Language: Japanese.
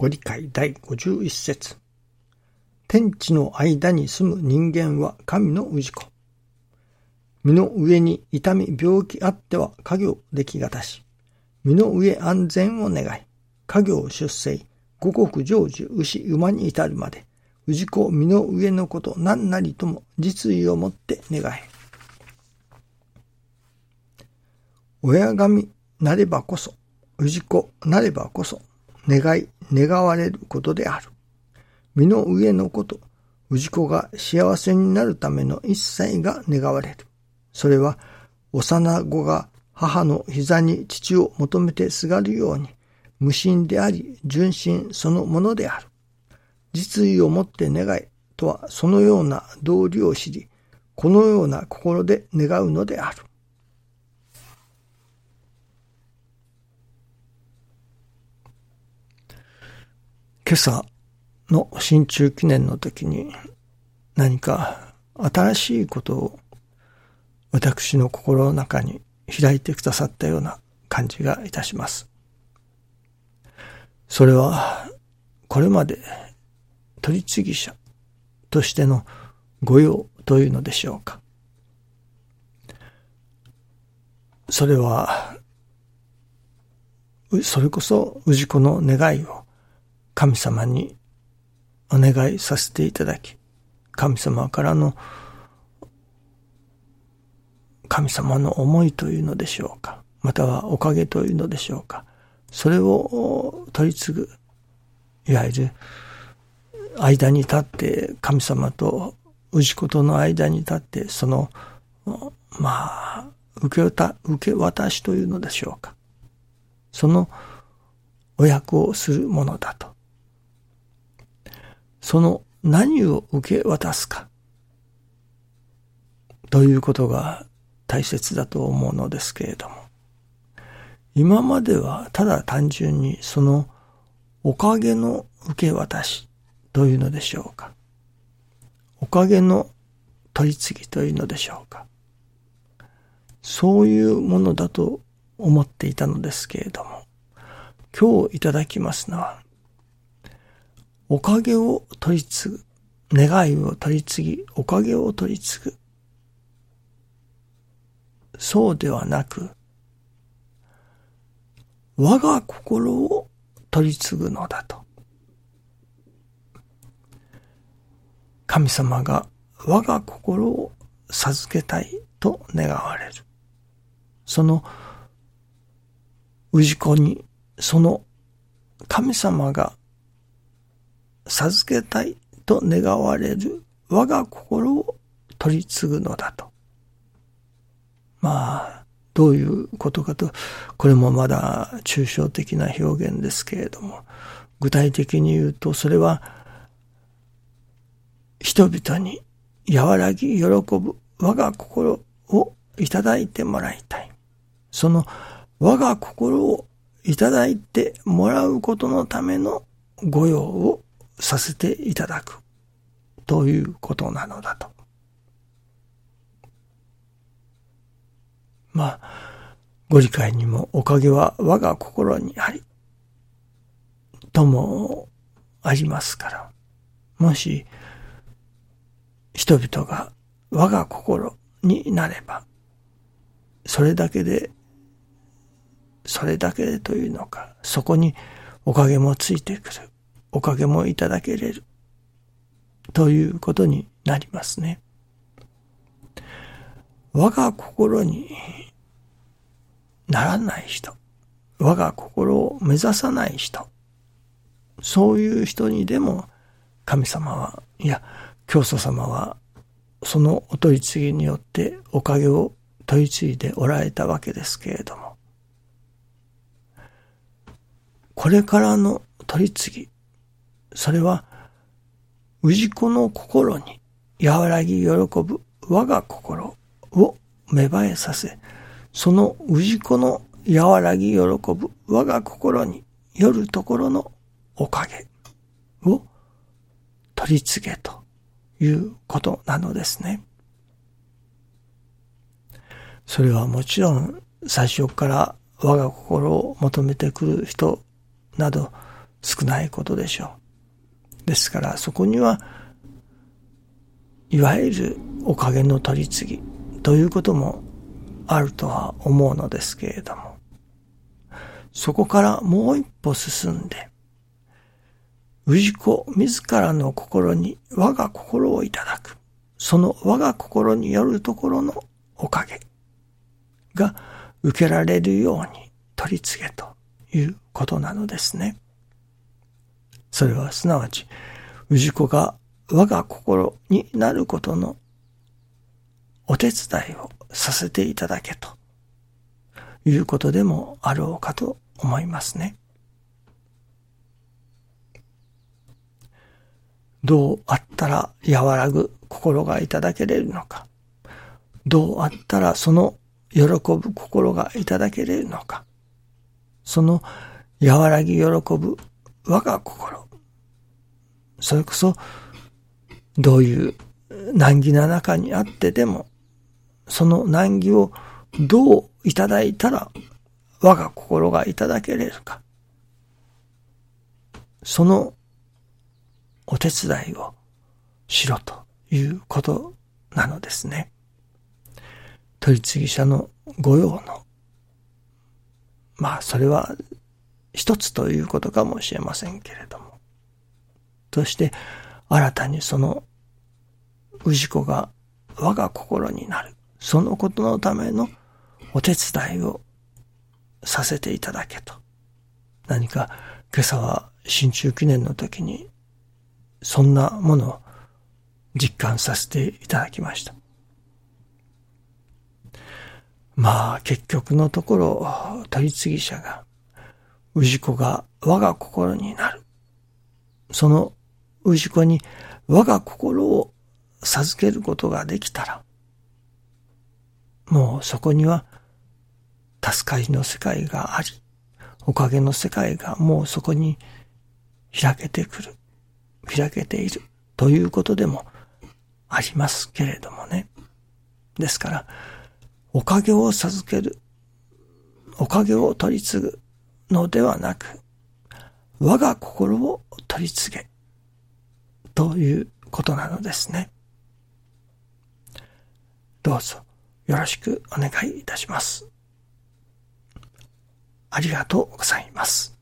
ご理解第51節天地の間に住む人間は神の氏子。身の上に痛み病気あっては家業出来がたし、身の上安全を願い、家業出世、五穀成就、牛、馬に至るまで、氏子身の上のこと何なりとも実意をもって願え。親神なればこそ、氏子なればこそ、願い、願われることである。身の上のこと、氏子が幸せになるための一切が願われる。それは、幼子が母の膝に父を求めてすがるように、無心であり、純真そのものである。実意をもって願いとは、そのような道理を知り、このような心で願うのである。今朝の新中記念の時に何か新しいことを私の心の中に開いてくださったような感じがいたします。それはこれまで取り次者としての御用というのでしょうか。それは、それこそ氏子の願いを神様にお願いさせていただき、神様からの神様の思いというのでしょうか。またはおかげというのでしょうか。それを取り継ぐ、いわゆる間に立って神様と氏子との間に立ってそのまあ受け渡受け渡しというのでしょうかそのお役をするものだとその何を受け渡すか。ということが大切だと思うのですけれども。今まではただ単純にそのおかげの受け渡しというのでしょうか。おかげの取り次ぎというのでしょうか。そういうものだと思っていたのですけれども。今日いただきますのはおかげを取り継ぐ。願いを取り次ぎ、おかげを取り継ぐ。そうではなく、我が心を取り継ぐのだと。神様が我が心を授けたいと願われる。その氏子にその神様が授けたいと願われる我が心を取り継ぐのだと。まあ、どういうことかと、これもまだ抽象的な表現ですけれども、具体的に言うと、それは、人々に和らぎ喜ぶ我が心をいただいてもらいたい。その我が心をいただいてもらうことのための御用をさせていただくということなのだと。まあ、ご理解にもおかげは我が心にあり、ともありますから、もし人々が我が心になれば、それだけで、それだけでというのか、そこにおかげもついてくる。おかげもいただけれる。ということになりますね。我が心にならない人、我が心を目指さない人、そういう人にでも神様は、いや、教祖様は、そのお取り次ぎによっておかげを取り次いでおられたわけですけれども、これからの取り次ぎ、それは、氏子の心に和らぎ喜ぶ我が心を芽生えさせ、その氏子の和らぎ喜ぶ我が心によるところのおかげを取り次げということなのですね。それはもちろん最初から我が心を求めてくる人など少ないことでしょう。ですからそこには、いわゆるおかげの取り次ぎということもあるとは思うのですけれども、そこからもう一歩進んで、氏子自らの心に我が心をいただく。その我が心によるところのおかげが受けられるように取り次げということなのですね。それはすなわち、氏子が我が心になることのお手伝いをさせていただけということでもあろうかと思いますね。どうあったら和らぐ心がいただけれるのか。どうあったらその喜ぶ心がいただけれるのか。その和らぎ喜ぶ我が心。それこそ、どういう難儀な中にあってでも、その難儀をどういただいたら我が心がいただけれるか。そのお手伝いをしろということなのですね。取次者の御用の、まあそれは一つということかもしれませんけれども、そして新たにその氏子が我が心になる、そのことのためのお手伝いをさせていただけと。何か今朝は新中記念の時にそんなものを実感させていただきました。まあ結局のところ取り次ぎ者が氏子が我が心になる。その氏子に我が心を授けることができたら、もうそこには助かりの世界があり、おかげの世界がもうそこに開けてくる、開けているということでもありますけれどもね。ですから、おかげを授ける、おかげを取り継ぐのではなく、我が心を取り継げ、ということなのですね。どうぞよろしくお願いいたします。ありがとうございます。